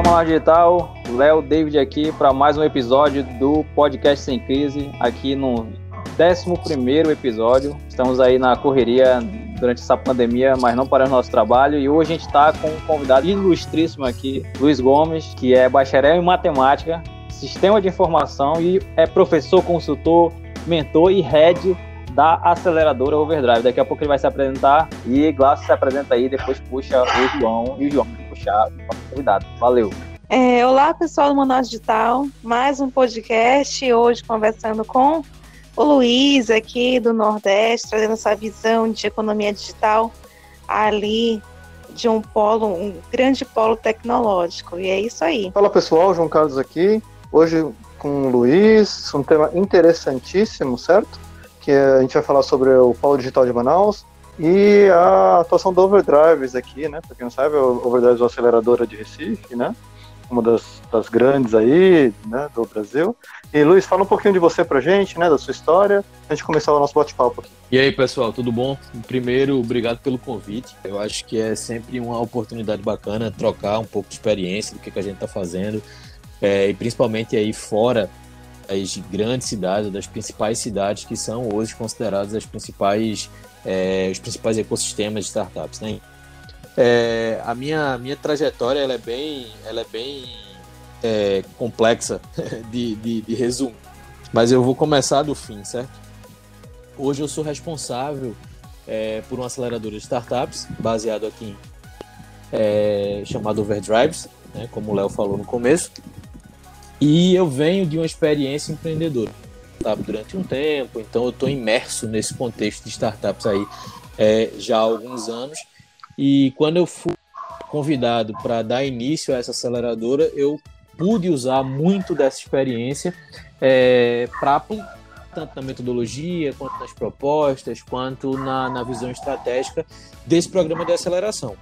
Fala Manual Digital, Léo David aqui para mais um episódio do Podcast Sem Crise, aqui no 11 episódio. Estamos aí na correria durante essa pandemia, mas não paramos nosso trabalho. E hoje a gente está com um convidado ilustríssimo aqui, Luiz Gomes, que é bacharel em matemática, sistema de informação e é professor, consultor, mentor e head da aceleradora Overdrive. Daqui a pouco ele vai se apresentar e Glaucio se apresenta aí, depois puxa o João e o João vai puxar o convidado. Valeu! É, olá, pessoal do Manaus Digital. Mais um podcast, hoje conversando com o Luiz aqui do Nordeste, trazendo essa visão de economia digital ali de um polo, um grande polo tecnológico. E é isso aí. Fala pessoal, João Carlos aqui. Hoje com o Luiz, um tema interessantíssimo, certo? Que a gente vai falar sobre o polo digital de Manaus e a atuação do Overdrives aqui, né? Para quem não sabe, o Overdrives é uma aceleradora de Recife, né? uma das, das grandes aí, né, do Brasil. E Luiz, fala um pouquinho de você pra gente, né, da sua história, a gente começar o nosso bate-papo aqui. E aí, pessoal, tudo bom? Primeiro, obrigado pelo convite. Eu acho que é sempre uma oportunidade bacana trocar um pouco de experiência do que, que a gente está fazendo, é, e principalmente aí fora das grandes cidades, das principais cidades que são hoje consideradas as principais, é, os principais ecossistemas de startups, né? É, a minha, minha trajetória ela é bem, ela é bem é, complexa de, de, de resumo, mas eu vou começar do fim, certo? Hoje eu sou responsável é, por uma aceleradora de startups baseado aqui é, chamado Overdrives, né, como o Léo falou no começo, e eu venho de uma experiência empreendedora durante um tempo, então eu estou imerso nesse contexto de startups aí é, já há alguns anos e quando eu fui convidado para dar início a essa aceleradora, eu pude usar muito dessa experiência é, para aplicar tanto na metodologia, quanto nas propostas, quanto na, na visão estratégica desse programa de aceleração.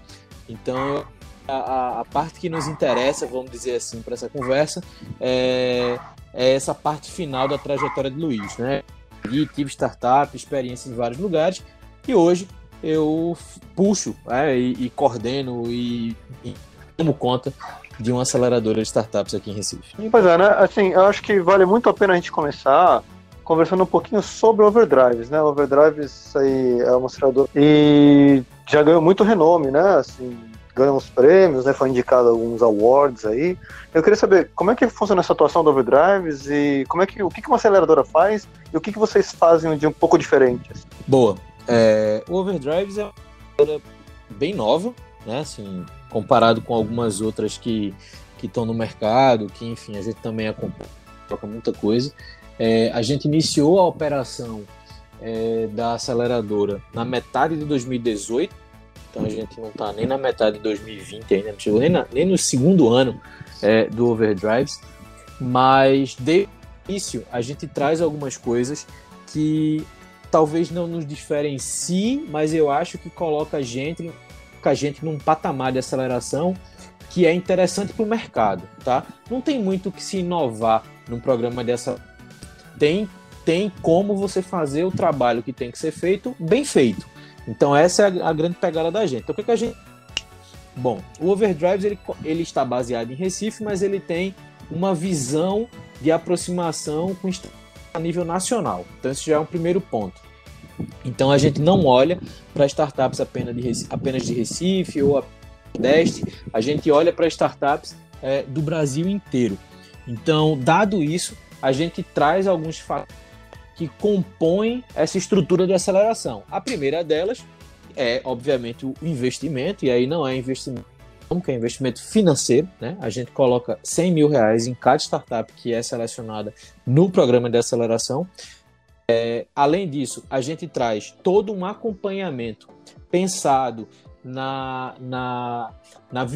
Então, a, a, parte que nos interessa, vamos dizer assim, para essa conversa, é, é, essa parte final da trajetória de Luiz, né? E tive startup, experiência em vários lugares, e hoje eu puxo é, e, e, coordeno e, e tomo conta de uma aceleradora de startups aqui em Recife. Pois é, né? Assim, eu acho que vale muito a pena a gente começar conversando um pouquinho sobre Overdrives, né? Overdrives aí é uma aceleradora e já ganhou muito renome, né? Assim, ganhou uns prêmios, né? Foi indicado alguns awards aí. Eu queria saber como é que funciona essa atuação do Overdrives e como é que o que uma aceleradora faz e o que, que vocês fazem de um pouco diferente. Assim. Boa. É, o Overdrives é uma bem nova, né? Assim, comparado com algumas outras que que estão no mercado, que enfim a gente também acompanha muita coisa. É, a gente iniciou a operação é, da aceleradora na metade de 2018, então a gente não está nem na metade de 2020 ainda, não chegou nem, na, nem no segundo ano é, do Overdrives, mas de início a gente traz algumas coisas que talvez não nos diferencie, mas eu acho que coloca a gente, a gente num patamar de aceleração que é interessante para o mercado, tá? Não tem muito que se inovar num programa dessa. Tem, tem como você fazer o trabalho que tem que ser feito bem feito. Então essa é a, a grande pegada da gente. Então o que, que a gente Bom, o Overdrive ele, ele está baseado em Recife, mas ele tem uma visão de aproximação com a nível nacional. Então, esse já é um primeiro ponto. Então, a gente não olha para startups apenas de, Recife, apenas de Recife ou Nordeste, a gente olha para startups é, do Brasil inteiro. Então, dado isso, a gente traz alguns fatores que compõem essa estrutura de aceleração. A primeira delas é, obviamente, o investimento, e aí não é investimento que é investimento financeiro, né? A gente coloca 100 mil reais em cada startup que é selecionada no programa de aceleração. É, além disso, a gente traz todo um acompanhamento pensado na, na, na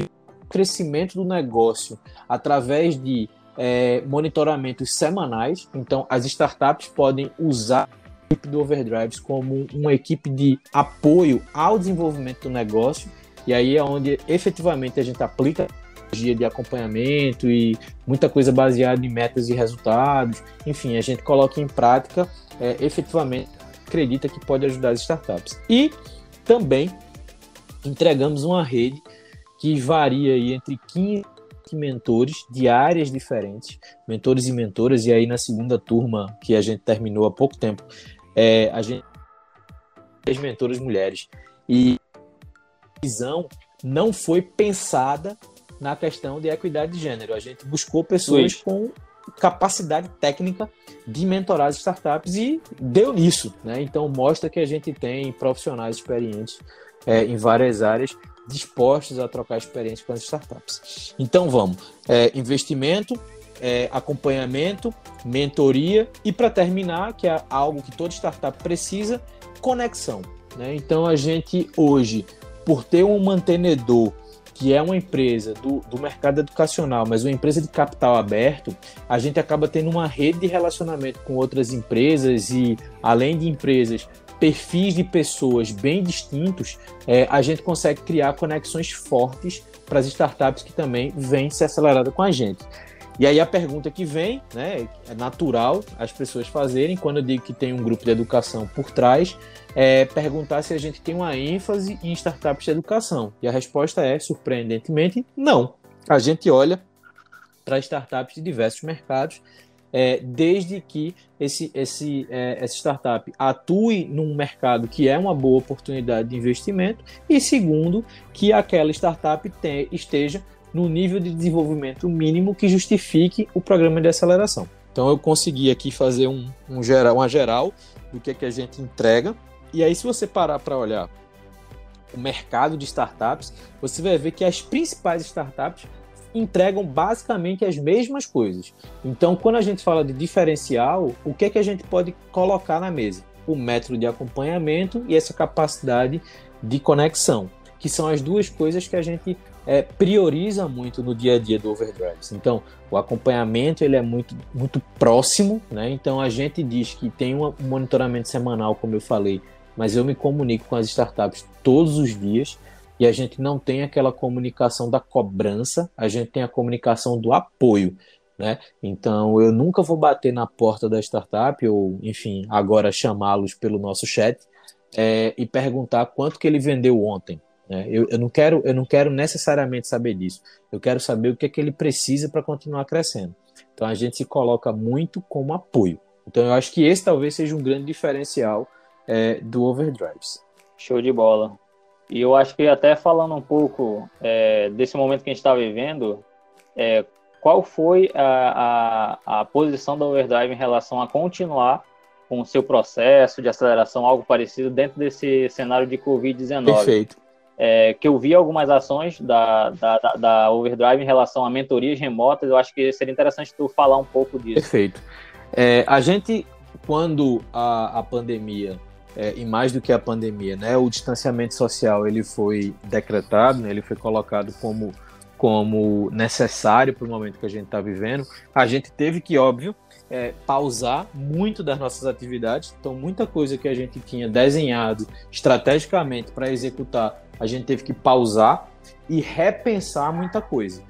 crescimento do negócio através de é, monitoramentos semanais. Então, as startups podem usar a equipe do Overdrives como uma equipe de apoio ao desenvolvimento do negócio e aí é onde efetivamente a gente aplica dia de acompanhamento e muita coisa baseada em metas e resultados. Enfim, a gente coloca em prática é, efetivamente acredita que pode ajudar as startups. E também entregamos uma rede que varia aí entre 15 20 mentores de áreas diferentes, mentores e mentoras, e aí na segunda turma, que a gente terminou há pouco tempo, é, a gente as mentoras mulheres. E a visão não foi pensada na questão de equidade de gênero. A gente buscou pessoas com capacidade técnica de mentorar as startups e deu nisso. Né? Então, mostra que a gente tem profissionais experientes é, em várias áreas dispostos a trocar experiência com as startups. Então, vamos. É, investimento, é, acompanhamento, mentoria e, para terminar, que é algo que toda startup precisa, conexão. Né? Então, a gente hoje, por ter um mantenedor que é uma empresa do, do mercado educacional, mas uma empresa de capital aberto, a gente acaba tendo uma rede de relacionamento com outras empresas e, além de empresas, perfis de pessoas bem distintos, é, a gente consegue criar conexões fortes para as startups que também vêm se acelerando com a gente. E aí a pergunta que vem, né, é natural as pessoas fazerem, quando eu digo que tem um grupo de educação por trás, é perguntar se a gente tem uma ênfase em startups de educação. E a resposta é, surpreendentemente, não. A gente olha para startups de diversos mercados, é, desde que esse, esse, é, essa startup atue num mercado que é uma boa oportunidade de investimento, e segundo, que aquela startup te, esteja no nível de desenvolvimento mínimo que justifique o programa de aceleração. Então eu consegui aqui fazer um, um geral, uma geral do que, é que a gente entrega e aí, se você parar para olhar o mercado de startups, você vai ver que as principais startups entregam basicamente as mesmas coisas. Então, quando a gente fala de diferencial, o que é que a gente pode colocar na mesa? O método de acompanhamento e essa capacidade de conexão, que são as duas coisas que a gente é, prioriza muito no dia a dia do Overdrives. Então, o acompanhamento ele é muito, muito próximo, né? Então, a gente diz que tem um monitoramento semanal, como eu falei, mas eu me comunico com as startups todos os dias e a gente não tem aquela comunicação da cobrança, a gente tem a comunicação do apoio. Né? Então eu nunca vou bater na porta da startup ou, enfim, agora chamá-los pelo nosso chat é, e perguntar quanto que ele vendeu ontem. Né? Eu, eu, não quero, eu não quero necessariamente saber disso. Eu quero saber o que é que ele precisa para continuar crescendo. Então a gente se coloca muito como apoio. Então eu acho que esse talvez seja um grande diferencial é, do Overdrives. Show de bola. E eu acho que até falando um pouco é, desse momento que a gente está vivendo, é, qual foi a, a, a, posição da Overdrive em relação a continuar com o seu processo de aceleração, algo parecido, dentro desse cenário de Covid-19? Perfeito. É, que eu vi algumas ações da, da, da, da, Overdrive em relação a mentorias remotas, eu acho que seria interessante tu falar um pouco disso. Perfeito. É, a gente, quando a, a pandemia é, e mais do que a pandemia, né? O distanciamento social ele foi decretado, né, ele foi colocado como como necessário para o momento que a gente está vivendo. A gente teve que, óbvio, é, pausar muito das nossas atividades. Então, muita coisa que a gente tinha desenhado estrategicamente para executar, a gente teve que pausar e repensar muita coisa.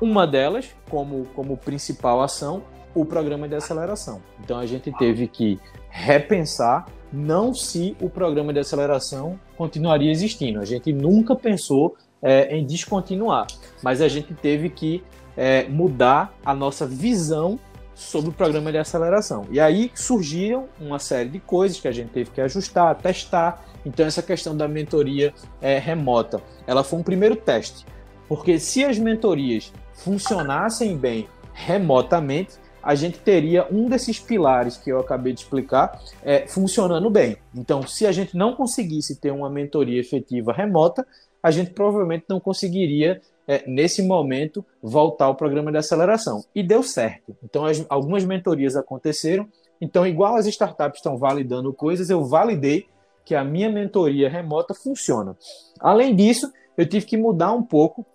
Uma delas, como, como principal ação, o programa de aceleração. Então, a gente teve que repensar não se o programa de aceleração continuaria existindo. A gente nunca pensou é, em descontinuar, mas a gente teve que é, mudar a nossa visão sobre o programa de aceleração. E aí surgiram uma série de coisas que a gente teve que ajustar, testar. Então essa questão da mentoria é, remota, ela foi um primeiro teste, porque se as mentorias funcionassem bem remotamente, a gente teria um desses pilares que eu acabei de explicar é, funcionando bem. Então, se a gente não conseguisse ter uma mentoria efetiva remota, a gente provavelmente não conseguiria, é, nesse momento, voltar ao programa de aceleração. E deu certo. Então, as, algumas mentorias aconteceram. Então, igual as startups estão validando coisas, eu validei que a minha mentoria remota funciona. Além disso, eu tive que mudar um pouco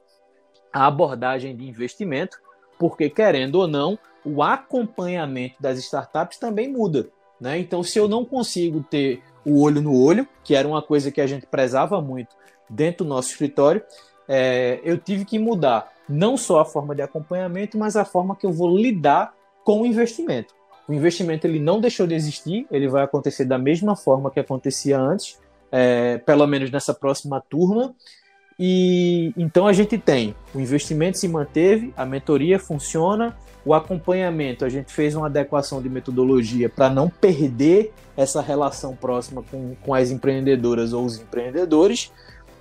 a abordagem de investimento, porque, querendo ou não, o acompanhamento das startups também muda. Né? Então, se eu não consigo ter o olho no olho, que era uma coisa que a gente prezava muito dentro do nosso escritório, é, eu tive que mudar não só a forma de acompanhamento, mas a forma que eu vou lidar com o investimento. O investimento ele não deixou de existir, ele vai acontecer da mesma forma que acontecia antes, é, pelo menos nessa próxima turma. E então a gente tem o investimento se manteve, a mentoria funciona, o acompanhamento, a gente fez uma adequação de metodologia para não perder essa relação próxima com, com as empreendedoras ou os empreendedores.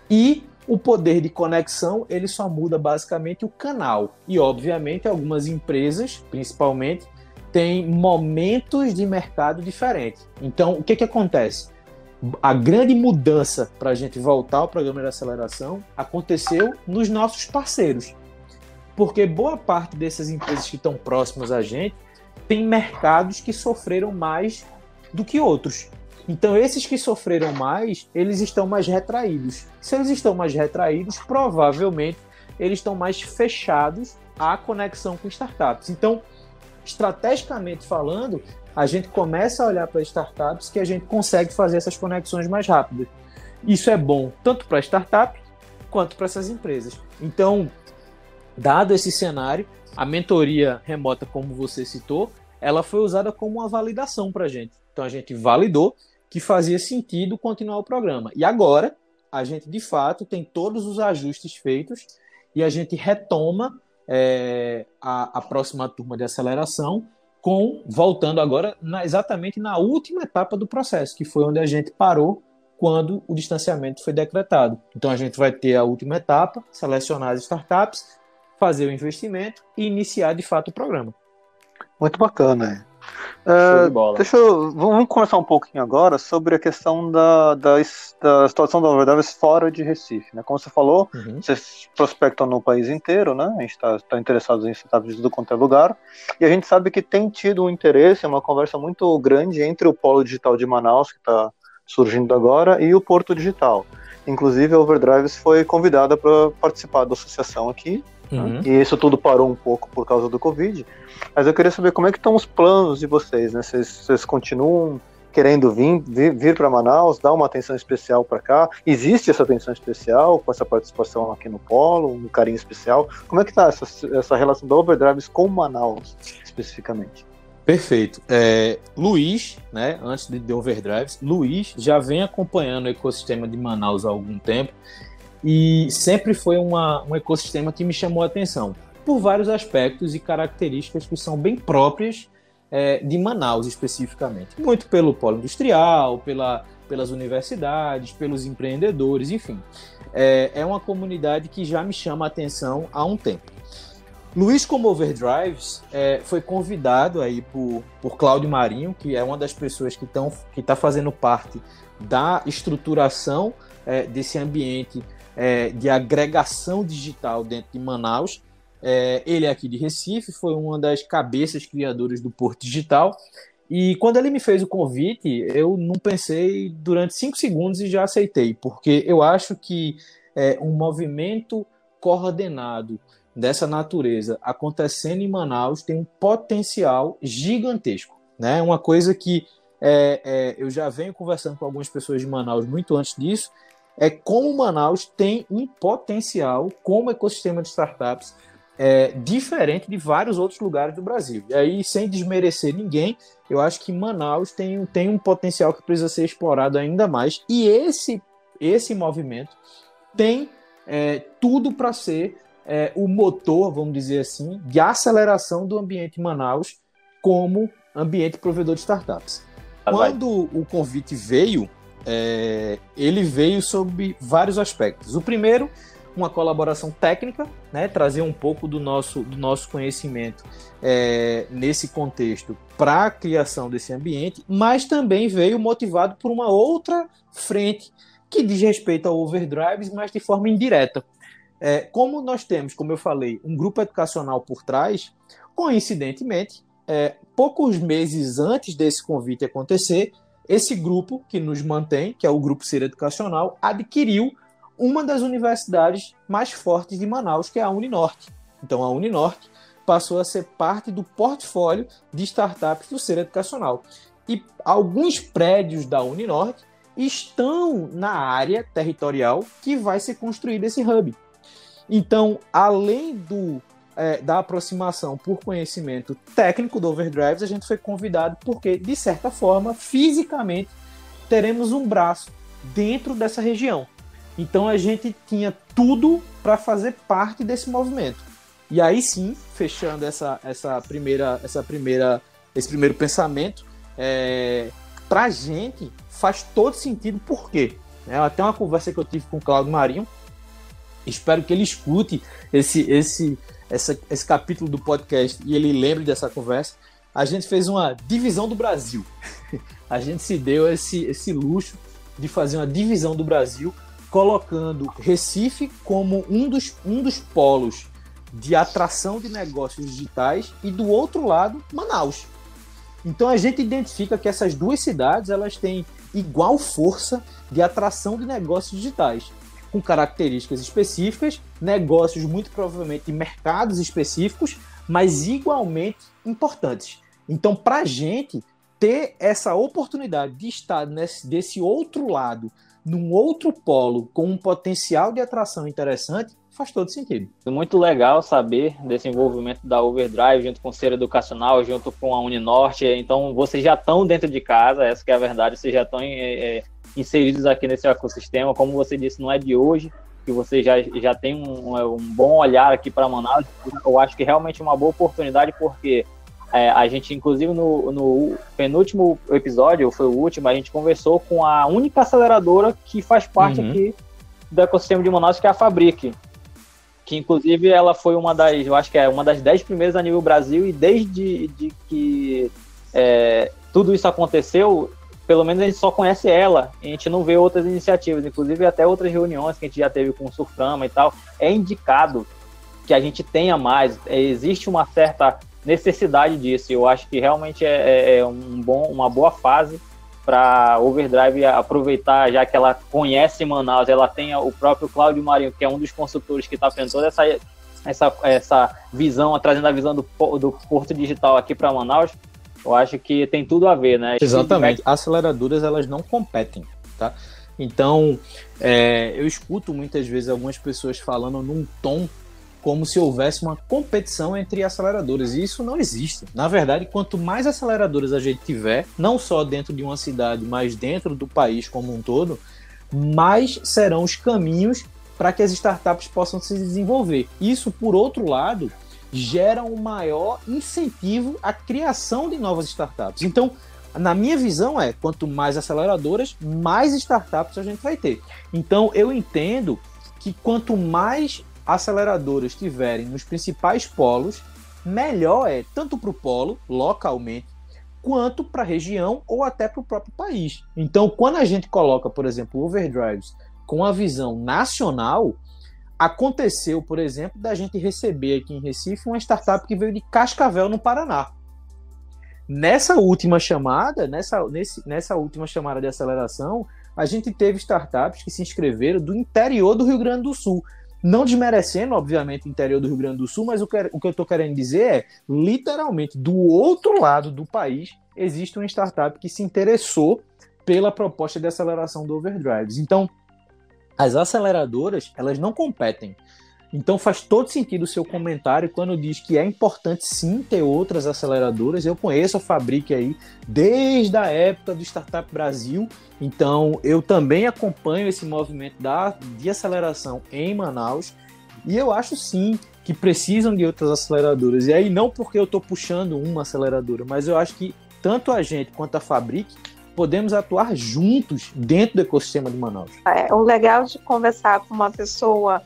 E o poder de conexão ele só muda basicamente o canal. E obviamente algumas empresas, principalmente, têm momentos de mercado diferentes. Então o que, que acontece? A grande mudança para a gente voltar ao programa de aceleração aconteceu nos nossos parceiros porque boa parte dessas empresas que estão próximas a gente tem mercados que sofreram mais do que outros. Então, esses que sofreram mais, eles estão mais retraídos. Se eles estão mais retraídos, provavelmente eles estão mais fechados à conexão com startups. Então, estrategicamente falando, a gente começa a olhar para startups que a gente consegue fazer essas conexões mais rápidas. Isso é bom tanto para a startup quanto para essas empresas. Então, Dado esse cenário, a mentoria remota, como você citou, ela foi usada como uma validação para a gente. Então a gente validou que fazia sentido continuar o programa. E agora a gente de fato tem todos os ajustes feitos e a gente retoma é, a, a, próxima turma de aceleração com voltando agora na, exatamente na última etapa do processo, que foi onde a gente parou quando o distanciamento foi decretado. Então a gente vai ter a última etapa, selecionar as startups, fazer o investimento e iniciar de fato o programa. Muito bacana. É, deixa eu, vamos conversar um pouquinho agora sobre a questão da, da, da situação da Overdrive fora de Recife. Né? Como você falou, uhum. vocês prospectam no país inteiro, né? a gente está tá interessado em startups tudo quanto é lugar, e a gente sabe que tem tido um interesse, uma conversa muito grande entre o Polo Digital de Manaus, que está surgindo agora, e o Porto Digital. Inclusive, a Overdrives foi convidada para participar da associação aqui, Uhum. E isso tudo parou um pouco por causa do Covid. Mas eu queria saber como é que estão os planos de vocês, né? Vocês, vocês continuam querendo vir, vir, vir para Manaus, dar uma atenção especial para cá? Existe essa atenção especial com essa participação aqui no Polo, um carinho especial? Como é que está essa, essa relação da Overdrives com Manaus, especificamente? Perfeito. É, Luiz, né, antes de, de Overdrives, Luiz já vem acompanhando o ecossistema de Manaus há algum tempo e sempre foi uma, um ecossistema que me chamou a atenção por vários aspectos e características que são bem próprias é, de Manaus especificamente. Muito pelo polo industrial, pela, pelas universidades, pelos empreendedores, enfim. É, é uma comunidade que já me chama a atenção há um tempo. Luiz como Overdrives é, foi convidado aí por, por Cláudio Marinho, que é uma das pessoas que está que tá fazendo parte da estruturação é, desse ambiente é, de agregação digital dentro de Manaus. É, ele é aqui de Recife, foi uma das cabeças criadoras do Porto Digital. E quando ele me fez o convite, eu não pensei durante cinco segundos e já aceitei, porque eu acho que é, um movimento coordenado dessa natureza acontecendo em Manaus tem um potencial gigantesco. Né? Uma coisa que é, é, eu já venho conversando com algumas pessoas de Manaus muito antes disso, é como Manaus tem um potencial como ecossistema de startups é, diferente de vários outros lugares do Brasil. E aí, sem desmerecer ninguém, eu acho que Manaus tem, tem um potencial que precisa ser explorado ainda mais. E esse, esse movimento tem é, tudo para ser é, o motor, vamos dizer assim, de aceleração do ambiente Manaus como ambiente provedor de startups. Ah, Quando o convite veio, é, ele veio sob vários aspectos. O primeiro, uma colaboração técnica, né, trazer um pouco do nosso, do nosso conhecimento é, nesse contexto para a criação desse ambiente, mas também veio motivado por uma outra frente que diz respeito ao overdrives, mas de forma indireta. É, como nós temos, como eu falei, um grupo educacional por trás, coincidentemente, é, poucos meses antes desse convite acontecer, esse grupo que nos mantém, que é o Grupo Ser Educacional, adquiriu uma das universidades mais fortes de Manaus, que é a Uninorte. Então a Uninorte passou a ser parte do portfólio de startups do Ser Educacional. E alguns prédios da Uninorte estão na área territorial que vai ser construído esse hub. Então, além do é, da aproximação por conhecimento técnico do Overdrives, a gente foi convidado porque, de certa forma, fisicamente, teremos um braço dentro dessa região. Então a gente tinha tudo para fazer parte desse movimento. E aí sim, fechando essa, essa primeira, essa primeira, esse primeiro pensamento, é, para a gente faz todo sentido. Por quê? É até uma conversa que eu tive com o Claudio Marinho. Espero que ele escute esse, esse, essa, esse capítulo do podcast e ele lembre dessa conversa. A gente fez uma divisão do Brasil. a gente se deu esse, esse luxo de fazer uma divisão do Brasil, colocando Recife como um dos, um dos polos de atração de negócios digitais e do outro lado, Manaus. Então a gente identifica que essas duas cidades elas têm igual força de atração de negócios digitais, com características específicas, negócios muito provavelmente de mercados específicos, mas igualmente importantes. Então, para a gente ter essa oportunidade de estar nesse, desse outro lado, num outro polo, com um potencial de atração interessante, faz todo sentido. Muito legal saber desse envolvimento da Overdrive junto com o Ser Educacional, junto com a Uninorte. Então, vocês já estão dentro de casa, essa é a verdade, vocês já estão é, é, inseridos aqui nesse ecossistema. Como você disse, não é de hoje que você já, já tem um, um bom olhar aqui para Manaus. Eu acho que realmente é uma boa oportunidade, porque é, a gente, inclusive, no, no, penúltimo episódio, foi o último, a gente conversou com a única aceleradora que faz parte uhum. aqui do ecossistema de Manaus, que é a Fabric que inclusive ela foi uma das, eu acho que é uma das dez primeiras a nível Brasil, e desde de que é, tudo isso aconteceu, pelo menos a gente só conhece ela, a gente não vê outras iniciativas, inclusive até outras reuniões que a gente já teve com o Surframa e tal, é indicado que a gente tenha mais, é, existe uma certa necessidade disso, eu acho que realmente é, é, é um bom, uma boa fase para Overdrive aproveitar, já que ela conhece Manaus, ela tem o próprio Cláudio Marinho, que é um dos consultores que está fazendo toda essa, essa, essa visão, trazendo a visão do, do Porto Digital aqui para Manaus, eu acho que tem tudo a ver, né? Exatamente. Aceleradoras, elas não competem, tá? Então, é, eu escuto muitas vezes algumas pessoas falando num tom como se houvesse uma competição entre aceleradoras. E isso não existe. Na verdade, quanto mais aceleradoras a gente tiver, não só dentro de uma cidade, mas dentro do país como um todo, mais serão os caminhos para que as startups possam se desenvolver. Isso, por outro lado, gera um maior incentivo à criação de novas startups. Então, na minha visão é, quanto mais aceleradoras, mais startups a gente vai ter. Então, eu entendo que quanto mais aceleradoras estiverem nos principais polos, melhor é tanto para o polo, localmente, quanto para a região ou até para o próprio país. Então, quando a gente coloca, por exemplo, overdrives com a visão nacional, aconteceu, por exemplo, da gente receber aqui em Recife uma startup que veio de Cascavel, no Paraná. Nessa última chamada, nessa, nesse, nessa última chamada de aceleração, a gente teve startups que se inscreveram do interior do Rio Grande do Sul. Não desmerecendo, obviamente, o interior do Rio Grande do Sul, mas o que, o que eu estou querendo dizer é, literalmente, do outro lado do país, existe uma startup que se interessou pela proposta de aceleração do Overdrives. Então, as aceleradoras, elas não competem. Então faz todo sentido o seu comentário quando diz que é importante sim ter outras aceleradoras. Eu conheço a Fabric aí desde a época do Startup Brasil, então eu também acompanho esse movimento da, de aceleração em Manaus e eu acho sim que precisam de outras aceleradoras. E aí não porque eu estou puxando uma aceleradora, mas eu acho que tanto a gente quanto a Fabric podemos atuar juntos dentro do ecossistema de Manaus. É, o legal de conversar com uma pessoa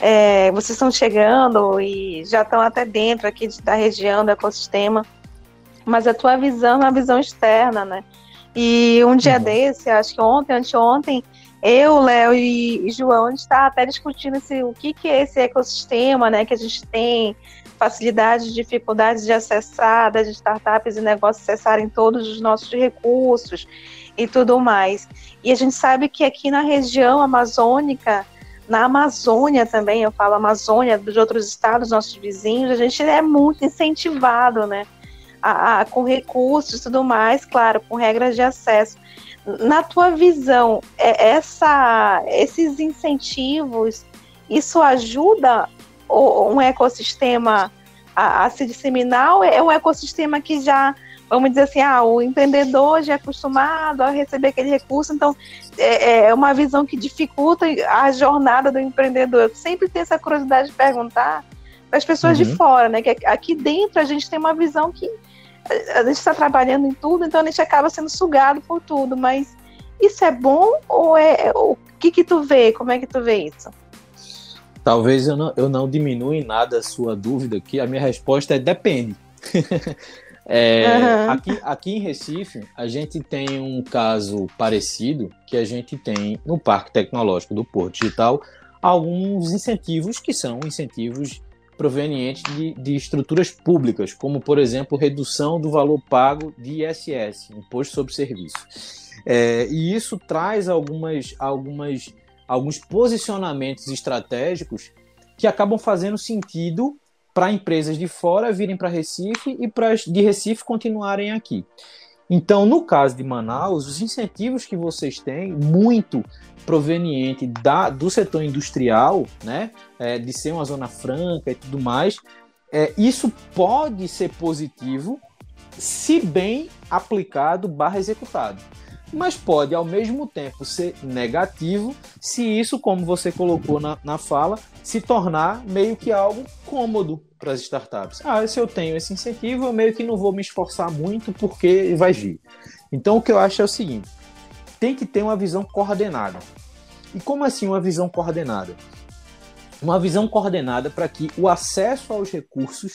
é, vocês estão chegando e já estão até dentro aqui da região do ecossistema, mas a tua visão é uma visão externa, né? E um dia uhum. desse, acho que ontem, anteontem, eu, Léo e, e João, a gente está até discutindo esse, o que, que é esse ecossistema, né? Que a gente tem facilidades, dificuldades de acessar, das startups e negócios acessarem todos os nossos recursos e tudo mais. E a gente sabe que aqui na região amazônica, na Amazônia também, eu falo Amazônia, de outros estados, nossos vizinhos, a gente é muito incentivado, né? A, a, com recursos e tudo mais, claro, com regras de acesso. Na tua visão, é, essa, esses incentivos, isso ajuda um ecossistema a, a se disseminar ou é um ecossistema que já vamos dizer assim, ah, o empreendedor já é acostumado a receber aquele recurso, então é, é uma visão que dificulta a jornada do empreendedor. Eu sempre tenho essa curiosidade de perguntar para as pessoas uhum. de fora, né? Que aqui dentro a gente tem uma visão que a gente está trabalhando em tudo, então a gente acaba sendo sugado por tudo, mas isso é bom ou é o que que tu vê? Como é que tu vê isso? Talvez eu não, eu não diminua em nada a sua dúvida aqui. A minha resposta é depende. é, uhum. aqui, aqui em Recife, a gente tem um caso parecido que a gente tem no Parque Tecnológico do Porto Digital alguns incentivos que são incentivos provenientes de, de estruturas públicas, como, por exemplo, redução do valor pago de ISS, Imposto sobre Serviço. É, e isso traz algumas, algumas, alguns posicionamentos estratégicos que acabam fazendo sentido para empresas de fora virem para Recife e para de Recife continuarem aqui. Então, no caso de Manaus, os incentivos que vocês têm, muito proveniente da, do setor industrial, né, é, de ser uma zona franca e tudo mais, é, isso pode ser positivo se bem aplicado barra executado mas pode ao mesmo tempo ser negativo se isso, como você colocou na, na fala, se tornar meio que algo cômodo para as startups. Ah, se eu tenho esse incentivo, eu meio que não vou me esforçar muito porque vai vir. Então o que eu acho é o seguinte: tem que ter uma visão coordenada. E como assim uma visão coordenada? Uma visão coordenada para que o acesso aos recursos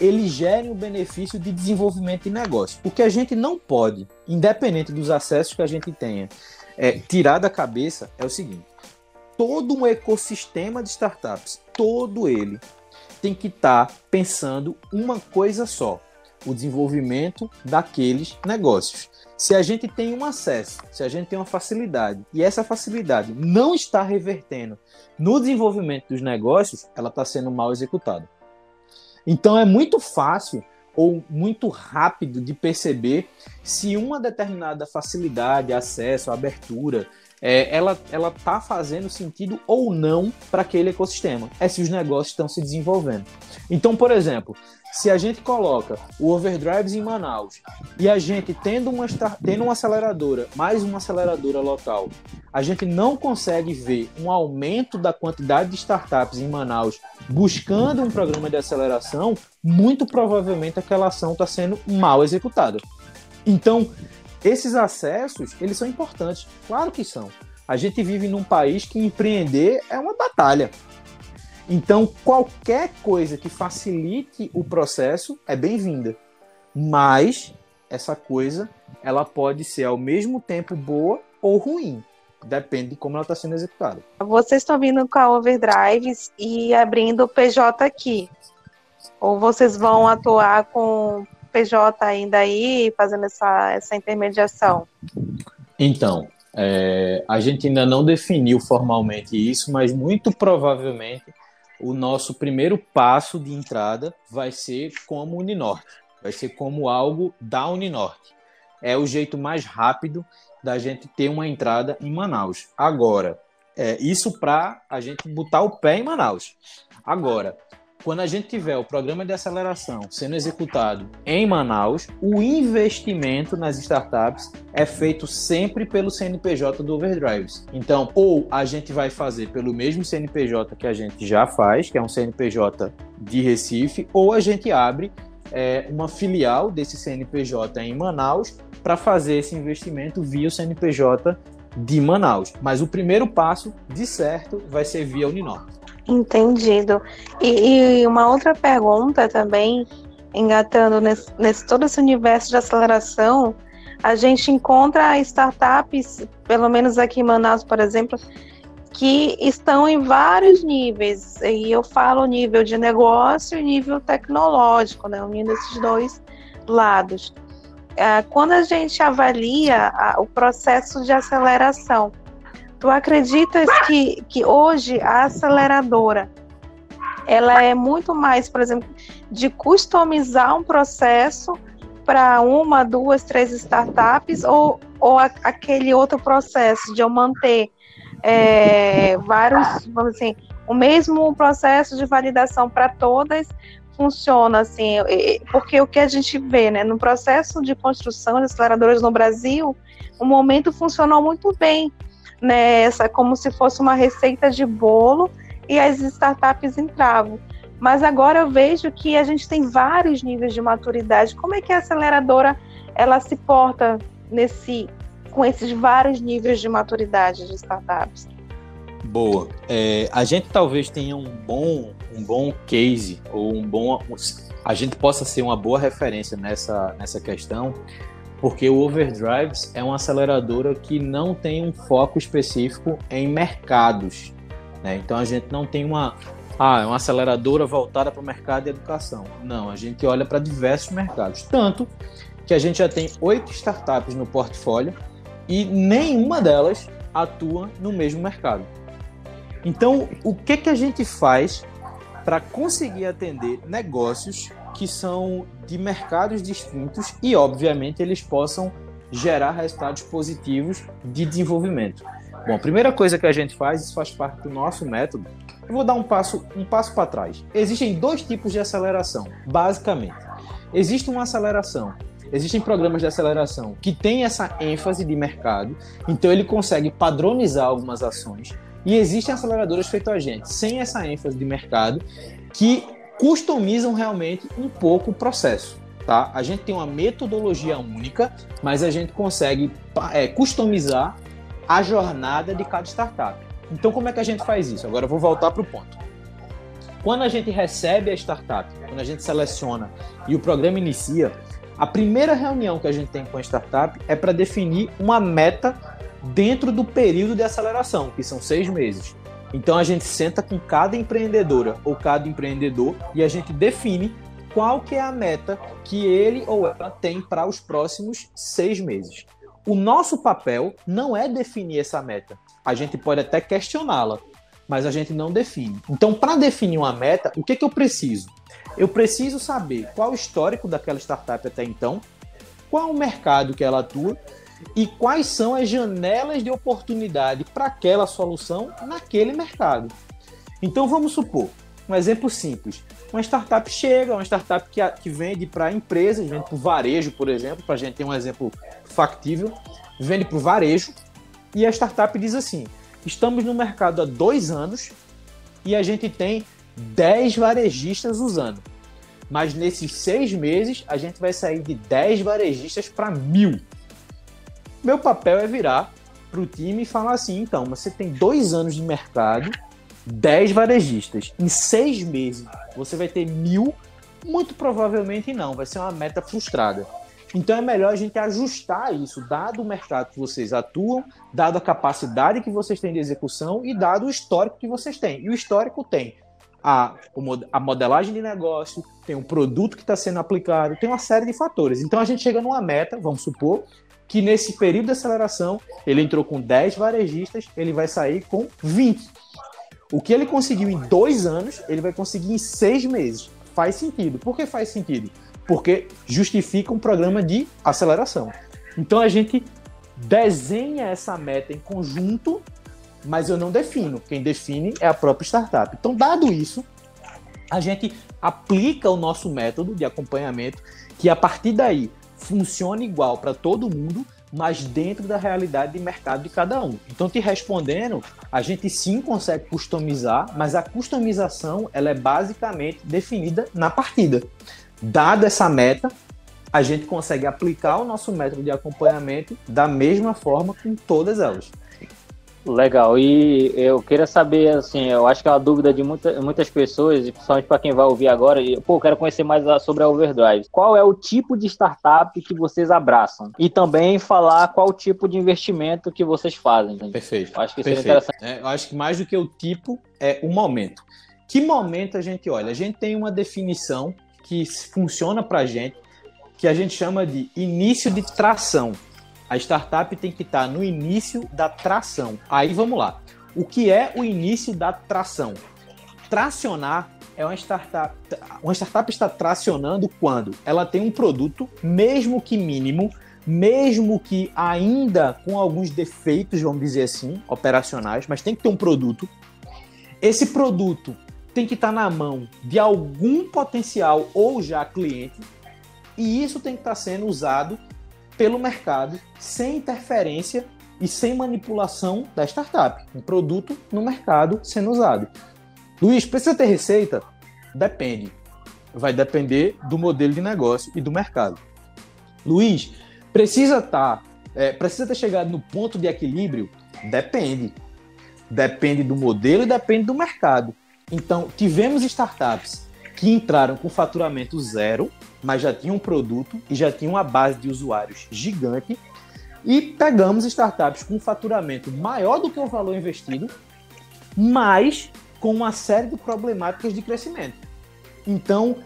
eles gerem o benefício de desenvolvimento de negócio. O que a gente não pode, independente dos acessos que a gente tenha, é, tirar da cabeça é o seguinte: todo um ecossistema de startups, todo ele, tem que estar tá pensando uma coisa só: o desenvolvimento daqueles negócios. Se a gente tem um acesso, se a gente tem uma facilidade e essa facilidade não está revertendo no desenvolvimento dos negócios, ela está sendo mal executada. Então é muito fácil ou muito rápido de perceber se uma determinada facilidade, acesso, abertura, é, ela ela está fazendo sentido ou não para aquele ecossistema. É se os negócios estão se desenvolvendo. Então, por exemplo, se a gente coloca o overdrives em Manaus e a gente tendo uma, tendo uma aceleradora, mais uma aceleradora local, a gente não consegue ver um aumento da quantidade de startups em Manaus buscando um programa de aceleração, muito provavelmente aquela ação está sendo mal executada. Então, esses acessos, eles são importantes. Claro que são. A gente vive num país que empreender é uma batalha. Então, qualquer coisa que facilite o processo é bem-vinda. Mas essa coisa, ela pode ser ao mesmo tempo boa ou ruim. Depende de como ela está sendo executada. Vocês estão vindo com a Overdrives e abrindo o PJ aqui. Ou vocês vão atuar com PJ ainda aí, fazendo essa, essa intermediação? Então, é, a gente ainda não definiu formalmente isso, mas muito provavelmente o nosso primeiro passo de entrada vai ser como Uninorte, vai ser como algo da Uninorte. É o jeito mais rápido da gente ter uma entrada em Manaus. Agora, é, isso para a gente botar o pé em Manaus. Agora, quando a gente tiver o programa de aceleração sendo executado em Manaus, o investimento nas startups é feito sempre pelo CNPJ do Overdrives. Então, ou a gente vai fazer pelo mesmo CNPJ que a gente já faz, que é um CNPJ de Recife, ou a gente abre é, uma filial desse CNPJ em Manaus para fazer esse investimento via o CNPJ de Manaus. Mas o primeiro passo, de certo, vai ser via Uninor. Entendido. E, e, uma outra pergunta também, engatando nesse, nesse todo esse universo de aceleração, a gente encontra startups, pelo menos aqui em Manaus, por exemplo, que estão em vários níveis. E eu falo nível de negócio e nível tecnológico, né? Unindo esses dois lados. É, quando a gente avalia o processo de aceleração, Tu acreditas que, que hoje a aceleradora ela é muito mais, por exemplo, de customizar um processo para uma, duas, três startups ou, ou a, aquele outro processo de eu manter é, vários, vamos assim, o mesmo processo de validação para todas, funciona assim? Porque o que a gente vê, né, no processo de construção de aceleradoras no Brasil, o momento funcionou muito bem, né, essa como se fosse uma receita de bolo e as startups entravam. Mas agora eu vejo que a gente tem vários níveis de maturidade. Como é que a aceleradora ela se porta nesse com esses vários níveis de maturidade de startups? Boa. É, a gente talvez tenha um bom, um bom case ou um bom, a gente possa ser uma boa referência nessa, nessa questão, porque o Overdrives é uma aceleradora que não tem um foco específico em mercados. Né? Então a gente não tem uma, ah, é uma aceleradora voltada para o mercado de educação. Não, a gente olha para diversos mercados. Tanto que a gente já tem oito startups no portfólio e nenhuma delas atua no mesmo mercado. Então, o que, que a gente faz para conseguir atender negócios que são de mercados distintos e, obviamente, eles possam gerar resultados positivos de desenvolvimento? Bom, a primeira coisa que a gente faz, isso faz parte do nosso método. Eu vou dar um passo, um passo para trás. Existem dois tipos de aceleração, basicamente. Existe uma aceleração Existem programas de aceleração que têm essa ênfase de mercado, então ele consegue padronizar algumas ações. E existem aceleradoras feitas a gente, sem essa ênfase de mercado, que customizam realmente um pouco o processo. Tá? A gente tem uma metodologia única, mas a gente consegue é, customizar a jornada de cada startup. Então, como é que a gente faz isso? Agora eu vou voltar para o ponto. Quando a gente recebe a startup, quando a gente seleciona e o programa inicia, a primeira reunião que a gente tem com a startup é para definir uma meta dentro do período de aceleração, que são seis meses. Então a gente senta com cada empreendedora ou cada empreendedor e a gente define qual que é a meta que ele ou ela tem para os próximos seis meses. O nosso papel não é definir essa meta. A gente pode até questioná-la, mas a gente não define. Então, para definir uma meta, o que, que eu preciso? Eu preciso saber qual o histórico daquela startup até então, qual o mercado que ela atua e quais são as janelas de oportunidade para aquela solução naquele mercado. Então vamos supor, um exemplo simples. Uma startup chega, uma startup que, que vende para empresas, vende para o varejo, por exemplo, para a gente ter um exemplo factível, vende para o varejo, e a startup diz assim: estamos no mercado há dois anos e a gente tem 10 varejistas usando. Mas nesses seis meses, a gente vai sair de 10 varejistas para mil. Meu papel é virar para o time e falar assim: então, você tem dois anos de mercado, 10 varejistas. Em seis meses, você vai ter mil? Muito provavelmente não, vai ser uma meta frustrada. Então é melhor a gente ajustar isso, dado o mercado que vocês atuam, dado a capacidade que vocês têm de execução e dado o histórico que vocês têm. E o histórico tem a, a modelagem de negócio, tem um produto que está sendo aplicado, tem uma série de fatores. Então a gente chega numa meta, vamos supor, que nesse período de aceleração ele entrou com 10 varejistas, ele vai sair com 20. O que ele conseguiu em dois anos, ele vai conseguir em seis meses. Faz sentido. Por que faz sentido? Porque justifica um programa de aceleração. Então a gente desenha essa meta em conjunto mas eu não defino. Quem define é a própria startup. Então, dado isso, a gente aplica o nosso método de acompanhamento, que a partir daí funciona igual para todo mundo, mas dentro da realidade de mercado de cada um. Então, te respondendo, a gente sim consegue customizar, mas a customização ela é basicamente definida na partida. Dada essa meta, a gente consegue aplicar o nosso método de acompanhamento da mesma forma com todas elas. Legal, e eu queria saber, assim, eu acho que é uma dúvida de muita, muitas pessoas, principalmente para quem vai ouvir agora, e, pô, eu quero conhecer mais sobre a Overdrive. Qual é o tipo de startup que vocês abraçam? E também falar qual tipo de investimento que vocês fazem. Gente. Perfeito. Acho que isso é interessante. É, eu acho que mais do que o tipo, é o momento. Que momento a gente olha? A gente tem uma definição que funciona para a gente, que a gente chama de início de tração. A startup tem que estar no início da tração. Aí vamos lá. O que é o início da tração? Tracionar é uma startup. Uma startup está tracionando quando ela tem um produto, mesmo que mínimo, mesmo que ainda com alguns defeitos, vamos dizer assim, operacionais, mas tem que ter um produto. Esse produto tem que estar na mão de algum potencial ou já cliente, e isso tem que estar sendo usado pelo mercado sem interferência e sem manipulação da startup. Um produto no mercado sendo usado. Luiz, precisa ter receita? Depende. Vai depender do modelo de negócio e do mercado. Luiz, precisa estar, é, precisa ter chegado no ponto de equilíbrio? Depende. Depende do modelo e depende do mercado. Então, tivemos startups que entraram com faturamento zero, mas já tinham um produto e já tinham uma base de usuários gigante. E pegamos startups com faturamento maior do que o valor investido, mas com uma série de problemáticas de crescimento. Então,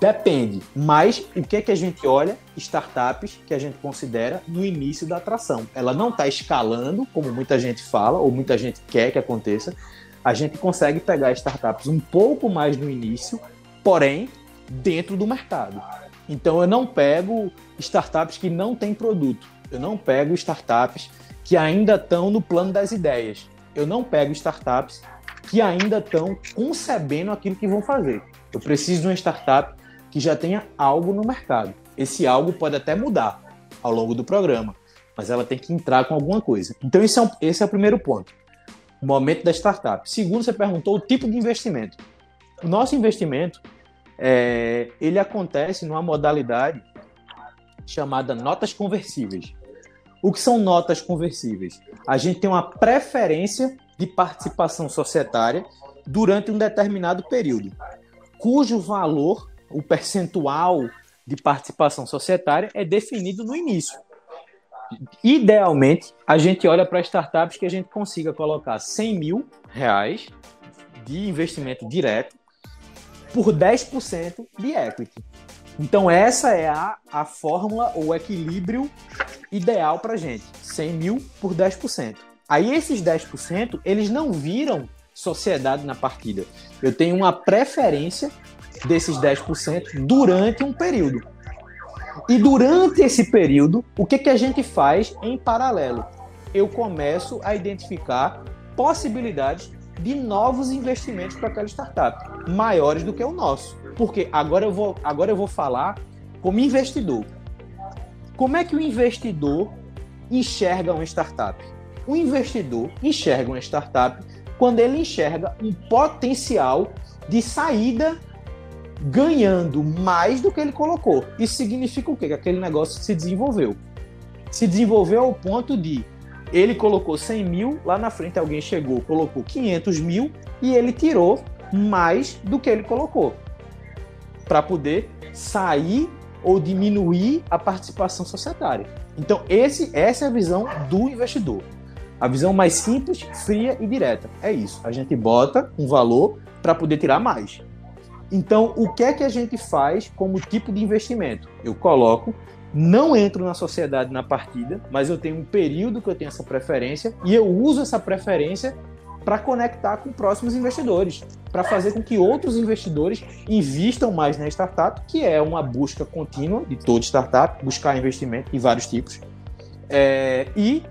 depende. Mas o que é que a gente olha? Startups que a gente considera no início da atração. Ela não está escalando, como muita gente fala, ou muita gente quer que aconteça. A gente consegue pegar startups um pouco mais no início, porém dentro do mercado. Então eu não pego startups que não têm produto. Eu não pego startups que ainda estão no plano das ideias. Eu não pego startups que ainda estão concebendo aquilo que vão fazer. Eu preciso de uma startup que já tenha algo no mercado. Esse algo pode até mudar ao longo do programa, mas ela tem que entrar com alguma coisa. Então, esse é, um, esse é o primeiro ponto. O momento da startup. Segundo, você perguntou o tipo de investimento. O nosso investimento é, ele acontece numa modalidade chamada notas conversíveis. O que são notas conversíveis? A gente tem uma preferência de participação societária durante um determinado período, cujo valor, o percentual de participação societária é definido no início. Idealmente, a gente olha para startups que a gente consiga colocar 100 mil reais de investimento direto por 10% de equity. Então, essa é a, a fórmula ou equilíbrio ideal para gente: 100 mil por 10%. Aí esses 10%, eles não viram sociedade na partida. Eu tenho uma preferência desses 10% durante um período. E durante esse período, o que, que a gente faz em paralelo? Eu começo a identificar possibilidades de novos investimentos para aquela startup, maiores do que o nosso. Porque agora eu vou, agora eu vou falar como investidor. Como é que o investidor enxerga uma startup? o investidor enxerga uma startup quando ele enxerga um potencial de saída ganhando mais do que ele colocou. Isso significa o quê? Que aquele negócio se desenvolveu. Se desenvolveu ao ponto de ele colocou 100 mil, lá na frente alguém chegou, colocou 500 mil e ele tirou mais do que ele colocou para poder sair ou diminuir a participação societária. Então, esse, essa é a visão do investidor. A visão mais simples, fria e direta. É isso. A gente bota um valor para poder tirar mais. Então, o que é que a gente faz como tipo de investimento? Eu coloco, não entro na sociedade na partida, mas eu tenho um período que eu tenho essa preferência e eu uso essa preferência para conectar com próximos investidores, para fazer com que outros investidores investam mais na startup, que é uma busca contínua de toda startup, buscar investimento de vários tipos. É, e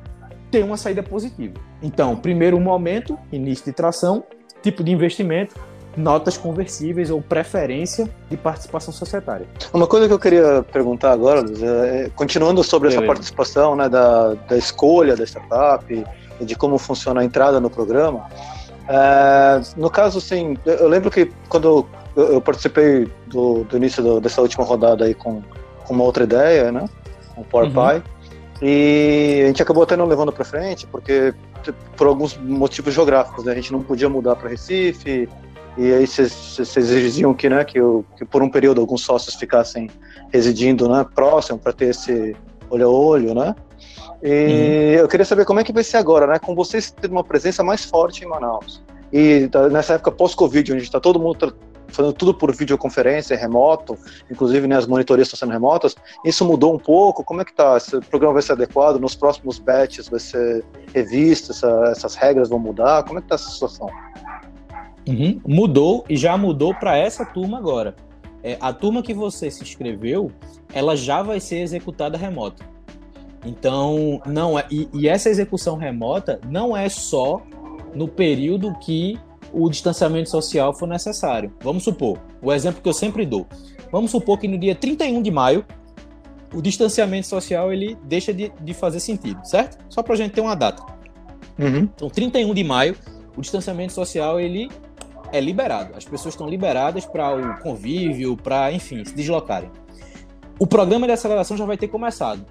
ter uma saída positiva. Então, primeiro momento, início de tração, tipo de investimento, notas conversíveis ou preferência de participação societária. Uma coisa que eu queria perguntar agora, é, é continuando sobre Beleza. essa participação, né, da, da escolha da startup e de como funciona a entrada no programa. É, no caso, assim, eu lembro que quando eu, eu participei do, do início do, dessa última rodada aí com, com uma outra ideia, né, com o PowerPie, uhum. E a gente acabou até não levando para frente, porque por alguns motivos geográficos, né? a gente não podia mudar para Recife, e aí vocês exigiam que, né, que, eu, que por um período alguns sócios ficassem residindo né, próximo para ter esse olho a olho, né? E uhum. eu queria saber como é que vai ser agora, né? Com vocês tendo uma presença mais forte em Manaus. E tá, nessa época pós-Covid, onde está todo mundo fazendo tudo por videoconferência, remoto, inclusive né, as monitorias estão sendo remotas. Isso mudou um pouco? Como é que tá? Esse programa vai ser adequado? Nos próximos batches vai ser revisto? Essa, essas regras vão mudar? Como é que tá essa situação? Uhum. Mudou e já mudou para essa turma agora. É, a turma que você se inscreveu, ela já vai ser executada remota. Então, não é. E, e essa execução remota não é só no período que o distanciamento social for necessário. Vamos supor, o exemplo que eu sempre dou. Vamos supor que no dia 31 de maio o distanciamento social ele deixa de, de fazer sentido, certo? Só para a gente ter uma data. Uhum. Então, 31 de maio, o distanciamento social ele é liberado. As pessoas estão liberadas para o convívio, para, enfim, se deslocarem. O programa de aceleração já vai ter começado.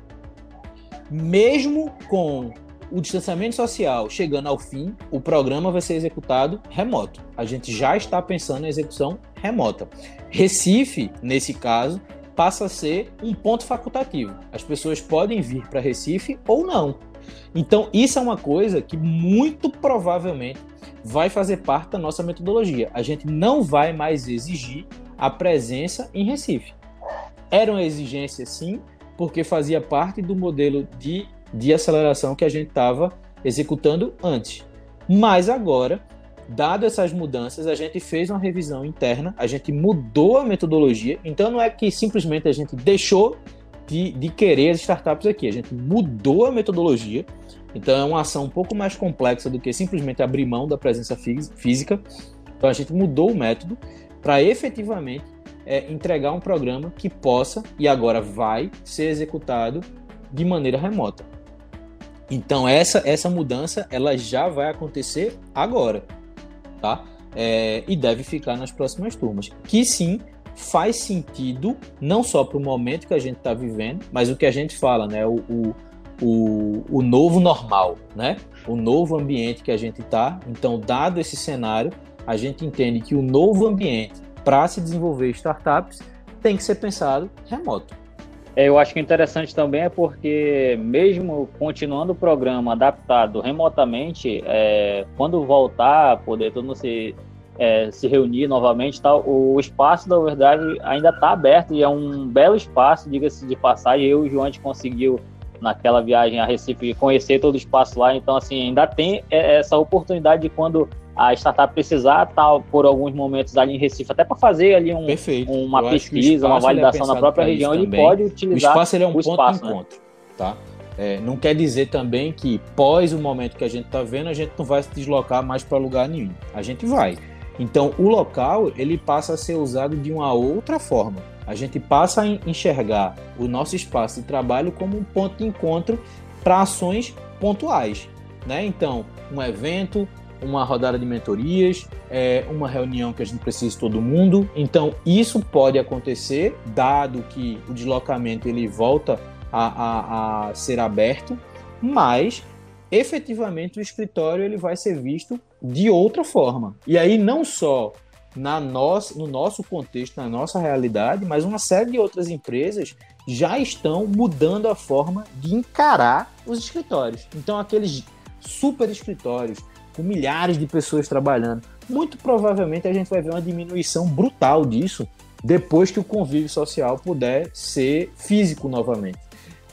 Mesmo com o distanciamento social chegando ao fim, o programa vai ser executado remoto. A gente já está pensando em execução remota. Recife, nesse caso, passa a ser um ponto facultativo. As pessoas podem vir para Recife ou não. Então, isso é uma coisa que muito provavelmente vai fazer parte da nossa metodologia. A gente não vai mais exigir a presença em Recife. Era uma exigência, sim, porque fazia parte do modelo de, de aceleração que a gente estava executando antes. Mas agora dado essas mudanças, a gente fez uma revisão interna, a gente mudou a metodologia. Então não é que simplesmente a gente deixou de, de querer as startups aqui, a gente mudou a metodologia. Então é uma ação um pouco mais complexa do que simplesmente abrir mão da presença física. Então a gente mudou o método para efetivamente é, entregar um programa que possa e agora vai ser executado de maneira remota. Então essa essa mudança ela já vai acontecer agora tá? É, e deve ficar nas próximas turmas. Que sim, faz sentido, não só para o momento que a gente está vivendo, mas o que a gente fala, né? O, o, o, o novo normal, né? O novo ambiente que a gente está. Então, dado esse cenário, a gente entende que o novo ambiente para se desenvolver startups tem que ser pensado remoto. É, eu acho que interessante também é porque, mesmo continuando o programa adaptado remotamente, é, quando voltar poder todo mundo se, é, se reunir novamente, tal, o espaço da verdade ainda está aberto e é um belo espaço, diga-se de passagem. Eu e o João a gente conseguiu, naquela viagem a Recife, conhecer todo o espaço lá, então, assim, ainda tem é, essa oportunidade de quando a startup precisar estar por alguns momentos ali em Recife, até para fazer ali um, uma Eu pesquisa, uma é validação é na própria região, ele pode utilizar o espaço ele é um ponto espaço, de né? encontro, tá? É, não quer dizer também que pós o momento que a gente está vendo, a gente não vai se deslocar mais para lugar nenhum. A gente vai. Então, o local ele passa a ser usado de uma outra forma. A gente passa a enxergar o nosso espaço de trabalho como um ponto de encontro para ações pontuais, né? Então, um evento, uma rodada de mentorias, é, uma reunião que a gente precisa de todo mundo. Então, isso pode acontecer, dado que o deslocamento ele volta a, a, a ser aberto, mas efetivamente o escritório ele vai ser visto de outra forma. E aí não só na nossa, no nosso contexto, na nossa realidade, mas uma série de outras empresas já estão mudando a forma de encarar os escritórios. Então aqueles super escritórios com milhares de pessoas trabalhando. Muito provavelmente a gente vai ver uma diminuição brutal disso depois que o convívio social puder ser físico novamente.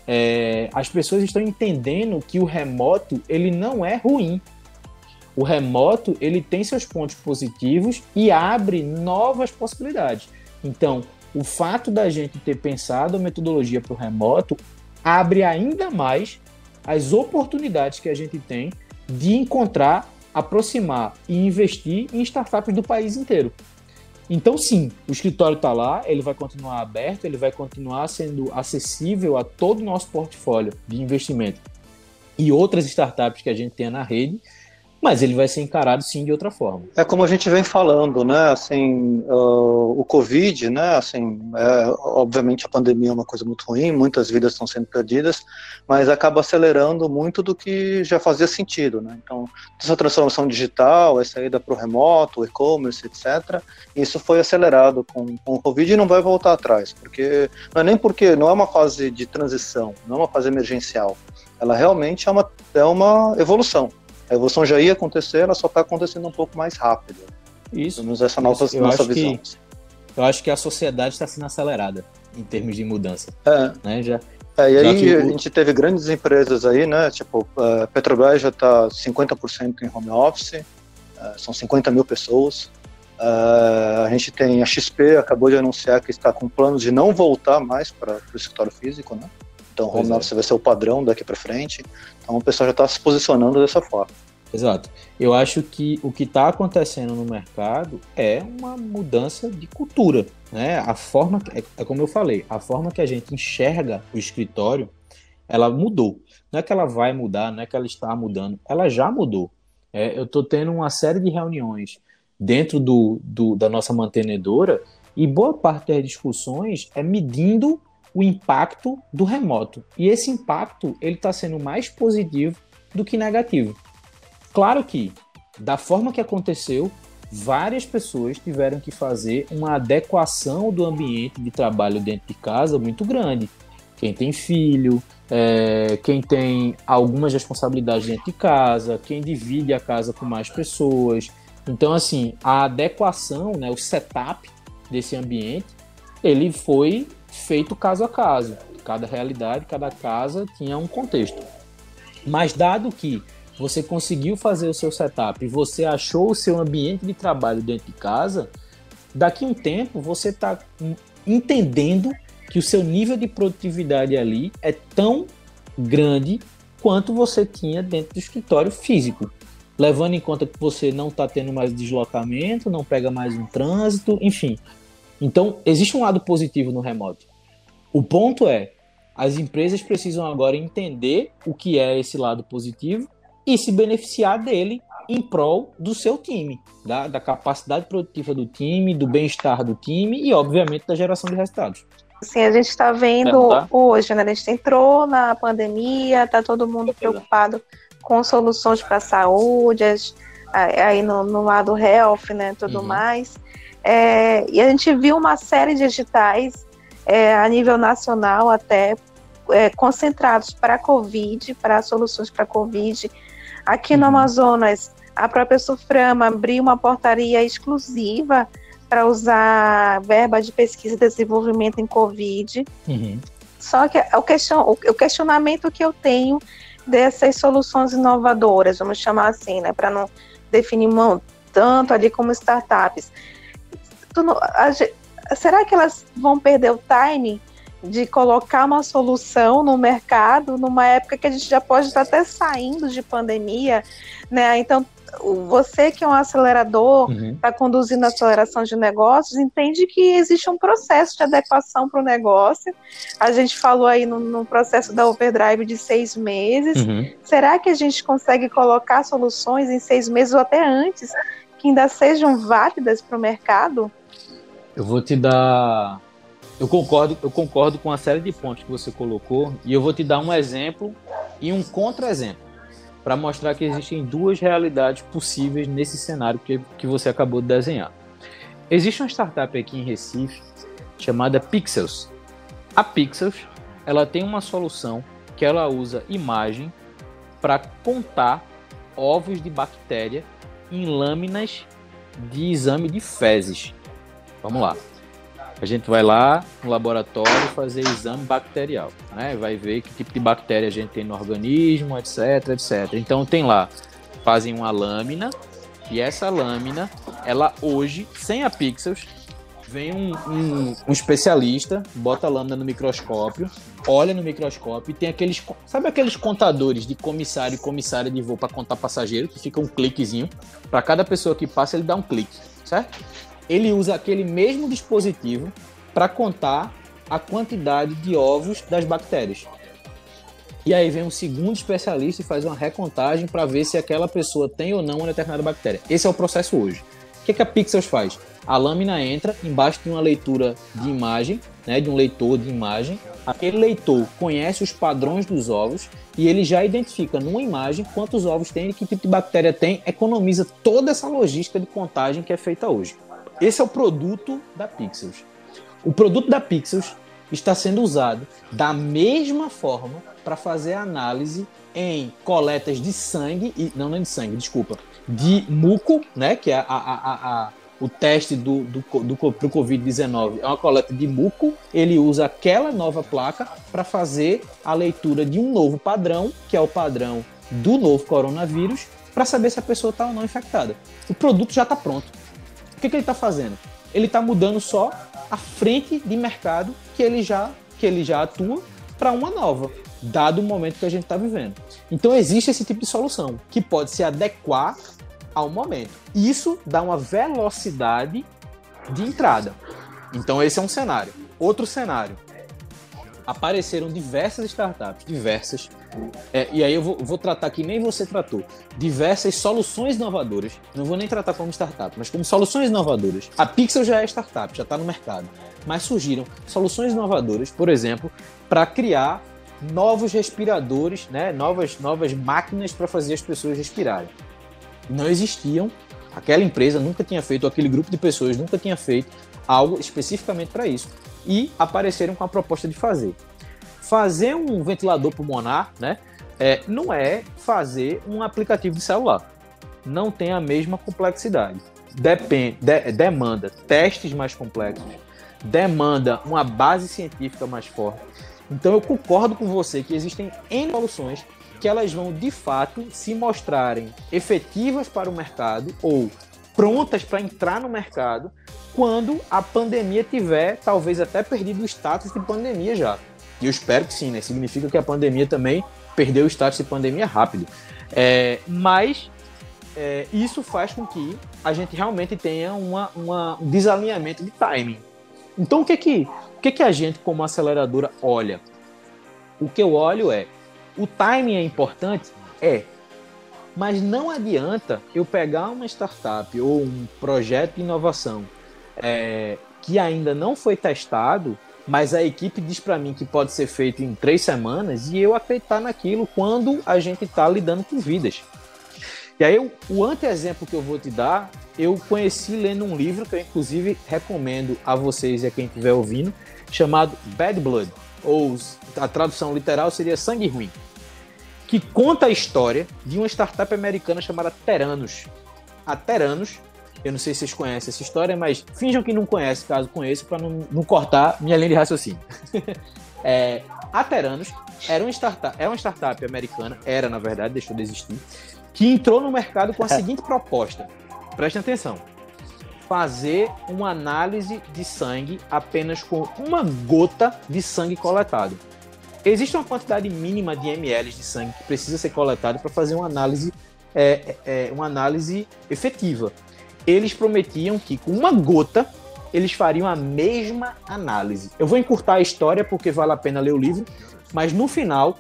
É, as pessoas estão entendendo que o remoto ele não é ruim. O remoto ele tem seus pontos positivos e abre novas possibilidades. Então, o fato da gente ter pensado a metodologia para o remoto abre ainda mais as oportunidades que a gente tem de encontrar aproximar e investir em startups do país inteiro. Então, sim, o escritório está lá, ele vai continuar aberto, ele vai continuar sendo acessível a todo o nosso portfólio de investimento e outras startups que a gente tenha na rede, mas ele vai ser encarado sim de outra forma. É como a gente vem falando, né? Assim, uh, o Covid, né? Assim, é, obviamente a pandemia é uma coisa muito ruim, muitas vidas estão sendo perdidas, mas acaba acelerando muito do que já fazia sentido, né? Então, essa transformação digital, essa ida para o remoto, e-commerce, etc. Isso foi acelerado com, com o Covid e não vai voltar atrás, porque não é nem porque não é uma fase de transição, não é uma fase emergencial. Ela realmente é uma, é uma evolução. A evolução já ia acontecer, ela só está acontecendo um pouco mais rápido. Isso. Temos essa nova, eu nossa visão. Que, eu acho que a sociedade está sendo acelerada em termos de mudança. É. Né? Já, é, e aí a gente teve grandes empresas aí, né? Tipo, a Petrobras já está 50% em home office, é, são 50 mil pessoas. Uh, a gente tem a XP, acabou de anunciar que está com planos de não voltar mais para o escritório físico, né? Então, home pois office é. vai ser o padrão daqui para frente. Então, o pessoal já está se posicionando dessa forma. Exato. Eu acho que o que está acontecendo no mercado é uma mudança de cultura, né? A forma, é, é como eu falei, a forma que a gente enxerga o escritório, ela mudou. Não é que ela vai mudar, não é que ela está mudando, ela já mudou. É, eu estou tendo uma série de reuniões dentro do, do, da nossa mantenedora e boa parte das discussões é medindo o impacto do remoto. E esse impacto ele está sendo mais positivo do que negativo. Claro que, da forma que aconteceu, várias pessoas tiveram que fazer uma adequação do ambiente de trabalho dentro de casa muito grande. Quem tem filho, é, quem tem algumas responsabilidades dentro de casa, quem divide a casa com mais pessoas. Então, assim, a adequação, né, o setup desse ambiente, ele foi feito caso a caso. Cada realidade, cada casa tinha um contexto. Mas dado que você conseguiu fazer o seu setup você achou o seu ambiente de trabalho dentro de casa, daqui um tempo você está entendendo que o seu nível de produtividade ali é tão grande quanto você tinha dentro do escritório físico. Levando em conta que você não está tendo mais deslocamento, não pega mais um trânsito, enfim. Então, existe um lado positivo no remoto. O ponto é, as empresas precisam agora entender o que é esse lado positivo e se beneficiar dele em prol do seu time, da, da capacidade produtiva do time, do bem-estar do time e, obviamente, da geração de resultados. Sim, a gente está vendo tá? hoje, né? A gente entrou na pandemia, tá todo mundo preocupado com soluções para a saúde, aí no, no, lado health, né? Tudo uhum. mais. É, e a gente viu uma série de editais é, a nível nacional até é, concentrados para a Covid, para soluções para a Covid, Aqui no uhum. Amazonas, a própria Suframa abriu uma portaria exclusiva para usar verba de pesquisa e desenvolvimento em Covid. Uhum. Só que o, question, o questionamento que eu tenho dessas soluções inovadoras, vamos chamar assim, né, para não definir mão, tanto ali como startups. Não, a, será que elas vão perder o time de colocar uma solução no mercado numa época que a gente já pode estar até saindo de pandemia, né? Então, você que é um acelerador, está uhum. Tá conduzindo a aceleração de negócios, entende que existe um processo de adequação para o negócio. A gente falou aí no, no, processo da Overdrive de seis meses. Uhum. Será que a gente consegue colocar soluções em seis meses ou até antes que ainda sejam válidas para o mercado? Eu vou te dar eu concordo, eu concordo com a série de pontos que você colocou e eu vou te dar um exemplo e um contra-exemplo para mostrar que existem duas realidades possíveis nesse cenário que, que você acabou de desenhar. Existe uma startup aqui em Recife chamada Pixels. A Pixels ela tem uma solução que ela usa imagem para contar ovos de bactéria em lâminas de exame de fezes. Vamos lá. A gente vai lá no laboratório fazer exame bacterial, né? Vai ver que tipo de bactéria a gente tem no organismo, etc, etc. Então tem lá, fazem uma lâmina e essa lâmina, ela hoje, sem a Pixels, vem um, um, um, especialista, bota a lâmina no microscópio, olha no microscópio e tem aqueles. Sabe aqueles contadores de comissário e comissária de voo para contar passageiro, que fica um cliquezinho? Para cada pessoa que passa, ele dá um clique, certo? Ele usa aquele mesmo dispositivo para contar a quantidade de ovos das bactérias. E aí vem um segundo especialista e faz uma recontagem para ver se aquela pessoa tem ou não uma determinada bactéria. Esse é o processo hoje. O que, que a Pixels faz? A lâmina entra embaixo de uma leitura de imagem, né, de um leitor de imagem. Aquele leitor conhece os padrões dos ovos e ele já identifica numa imagem quantos ovos tem que tipo de bactéria tem, economiza toda essa logística de contagem que é feita hoje. Esse é o produto da Pixels. O produto da Pixels está sendo usado da mesma forma para fazer análise em coletas de sangue e não, não é de sangue, desculpa, de muco, né, que é a, a, a, o teste do, do, do, do Covid-19 é uma coleta de muco, ele usa aquela nova placa para fazer a leitura de um novo padrão, que é o padrão do novo coronavírus, para saber se a pessoa está ou não infectada. O produto já está pronto que, que ele está fazendo? Ele está mudando só a frente de mercado que ele já, que ele já atua para uma nova. dado o momento que a gente está vivendo. Então existe esse tipo de solução que pode se adequar ao momento. Isso dá uma velocidade de entrada. Então esse é um cenário. Outro cenário. Apareceram diversas startups, diversas. É, e aí eu vou, vou, tratar que nem você tratou. Diversas soluções inovadoras. Não vou nem tratar como startup, mas como soluções inovadoras. A Pixel já é startup, já está no mercado. Mas surgiram soluções inovadoras, por exemplo, para criar novos respiradores, né? novas, novas máquinas para fazer as pessoas respirarem. Não existiam, aquela empresa nunca tinha feito, aquele grupo de pessoas nunca tinha feito algo especificamente para isso. E apareceram com a proposta de fazer. Fazer um ventilador pulmonar né, é, não é fazer um aplicativo de celular. Não tem a mesma complexidade. Depende, de, demanda testes mais complexos, demanda uma base científica mais forte então eu concordo com você que existem N soluções que elas vão de fato se mostrarem efetivas para o mercado ou prontas para entrar no mercado quando a pandemia tiver talvez até perdido o status de pandemia já. E eu espero que sim, né? Significa que a pandemia também perdeu o status de pandemia rápido. É, mas é, isso faz com que a gente realmente tenha uma, uma, um desalinhamento de timing. Então o que que que, que a gente, como aceleradora, olha? O que eu olho é: o timing é importante? É. Mas não adianta eu pegar uma startup ou um projeto de inovação é, que ainda não foi testado, mas a equipe diz para mim que pode ser feito em três semanas e eu acreditar naquilo quando a gente está lidando com vidas. E aí, o anteexemplo que eu vou te dar, eu conheci lendo um livro que eu, inclusive, recomendo a vocês e a quem estiver ouvindo, chamado Bad Blood, ou a tradução literal seria Sangue Ruim, que conta a história de uma startup americana chamada Teranos. A Teranos, eu não sei se vocês conhecem essa história, mas finjam que não conhecem, caso conheçam, para não, não, cortar minha linha de raciocínio. é, a Teranos era uma, startup, é uma startup americana, era na verdade, deixou de existir, que entrou no mercado com a seguinte proposta. Prestem atenção fazer uma análise de sangue apenas com uma gota de sangue coletado. Existe uma quantidade mínima de ml de sangue que precisa ser coletado para fazer uma análise, é, é, uma análise efetiva. Eles prometiam que com uma gota eles fariam a mesma análise. Eu vou encurtar a história porque vale a pena ler o livro, mas no final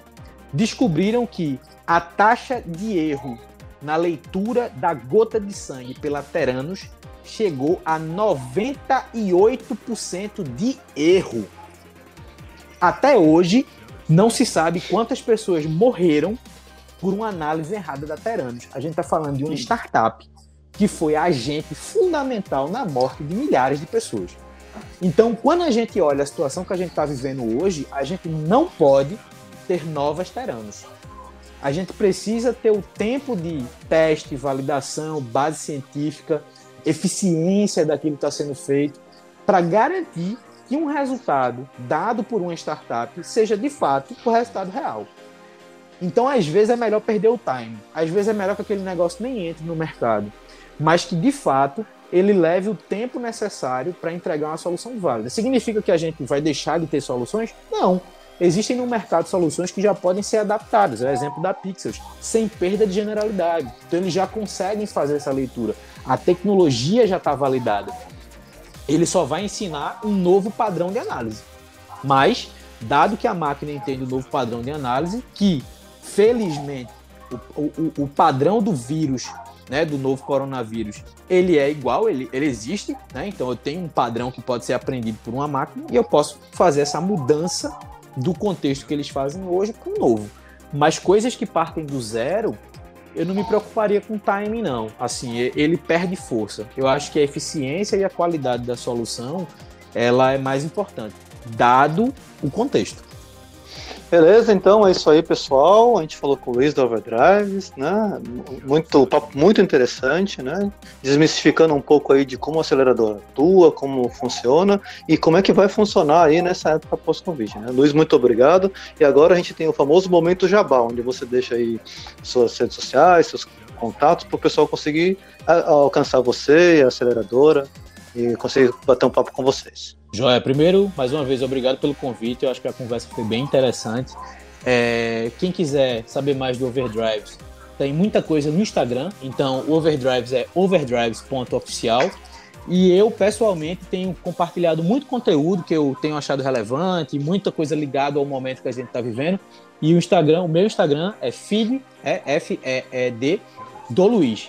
descobriram que a taxa de erro na leitura da gota de sangue pela Teranos chegou a 98% de erro. Até hoje, não se sabe quantas pessoas morreram por uma análise errada da Teranos. A gente está falando de uma startup que foi agente fundamental na morte de milhares de pessoas. Então, quando a gente olha a situação que a gente está vivendo hoje, a gente não pode ter novas Teranos. A gente precisa ter o tempo de teste, validação, base científica, eficiência daquilo que está sendo feito, para garantir que um resultado dado por uma startup seja de fato o resultado real. Então, às vezes é melhor perder o time, às vezes é melhor que aquele negócio nem entre no mercado, mas que de fato ele leve o tempo necessário para entregar uma solução válida. Significa que a gente vai deixar de ter soluções? Não. Existem no mercado soluções que já podem ser adaptadas, é o exemplo da Pixels, sem perda de generalidade. Então eles já conseguem fazer essa leitura. A tecnologia já está validada. Ele só vai ensinar um novo padrão de análise. Mas, dado que a máquina entende o novo padrão de análise, que felizmente o, o, o padrão do vírus, né, do novo coronavírus, ele é igual, ele, ele existe, né? Então eu tenho um padrão que pode ser aprendido por uma máquina e eu posso fazer essa mudança do contexto que eles fazem hoje para o novo. Mas coisas que partem do zero, eu não me preocuparia com o timing, não. Assim, ele perde força. Eu acho que a eficiência e a qualidade da solução ela é mais importante, dado o contexto. Beleza, então é isso aí, pessoal. A gente falou com o Luiz da Overdrives, né? Muito papo muito interessante, né? Desmistificando um pouco aí de como o acelerador atua, como funciona e como é que vai funcionar aí nessa época pós-Covid, né? Luiz, muito obrigado. E agora a gente tem o famoso momento jabá, onde você deixa aí suas redes sociais, seus contatos para o pessoal conseguir alcançar você e a aceleradora e conseguir bater um papo com vocês. Joia, primeiro, mais uma vez, obrigado pelo convite. Eu acho que a conversa foi bem interessante. É, quem quiser saber mais do Overdrives, tem muita coisa no Instagram. Então, o Overdrives é overdrives.oficial. E eu, pessoalmente, tenho compartilhado muito conteúdo que eu tenho achado relevante, muita coisa ligada ao momento que a gente está vivendo. E o Instagram, o meu Instagram é feed, é F-E-E-D, do Luiz.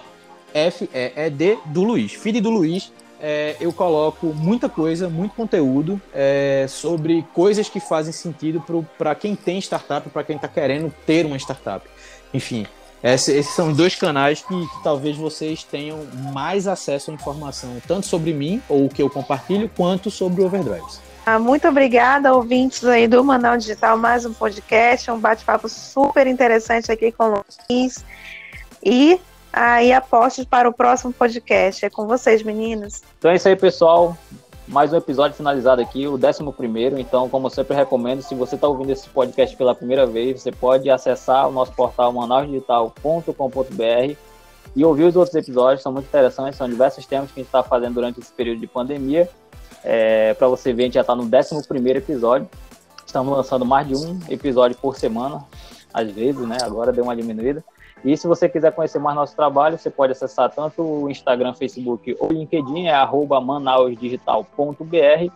F-E-E-D do Luiz. Feed do Luiz. É, eu coloco muita coisa, muito conteúdo é, sobre coisas que fazem sentido para quem tem startup, para quem está querendo ter uma startup. Enfim, esses são dois canais que, que, talvez vocês tenham mais acesso à informação, tanto sobre mim, ou o que eu compartilho, quanto sobre o Overdrive. Ah, muito obrigada, ouvintes aí do Manaus Digital, mais um podcast, um bate-papo super interessante aqui com o Luiz. E aí apostos para o próximo podcast. É com vocês, meninos. Então é isso aí, pessoal mais um episódio finalizado aqui, o 11 primeiro. Então, como eu sempre recomendo, se você está ouvindo esse podcast pela primeira vez, você pode acessar o nosso portal manausdigital.com.br e ouvir os outros episódios, são muito interessantes, são diversos temas que a gente está fazendo durante esse período de pandemia. É, Para você ver, a gente já está no 11 primeiro episódio. Estamos lançando mais de um episódio por semana, às vezes, né? Agora deu uma diminuída. E se você quiser conhecer mais nosso trabalho, você pode acessar tanto o Instagram, Facebook ou LinkedIn, é manausdigital.br.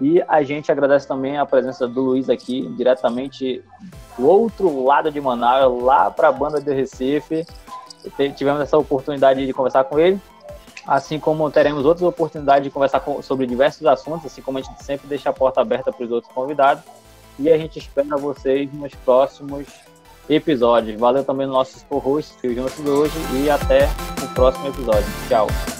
E a gente agradece também a presença do Luiz aqui, diretamente do outro lado de Manaus, lá para a banda de Recife. Tivemos essa oportunidade de conversar com ele, assim como teremos outras oportunidades de conversar com, sobre diversos assuntos, assim como a gente sempre deixa a porta aberta para os outros convidados. E a gente espera vocês nos próximos episódios. Valeu também nossos co-hosts que hoje e até o próximo episódio. Tchau.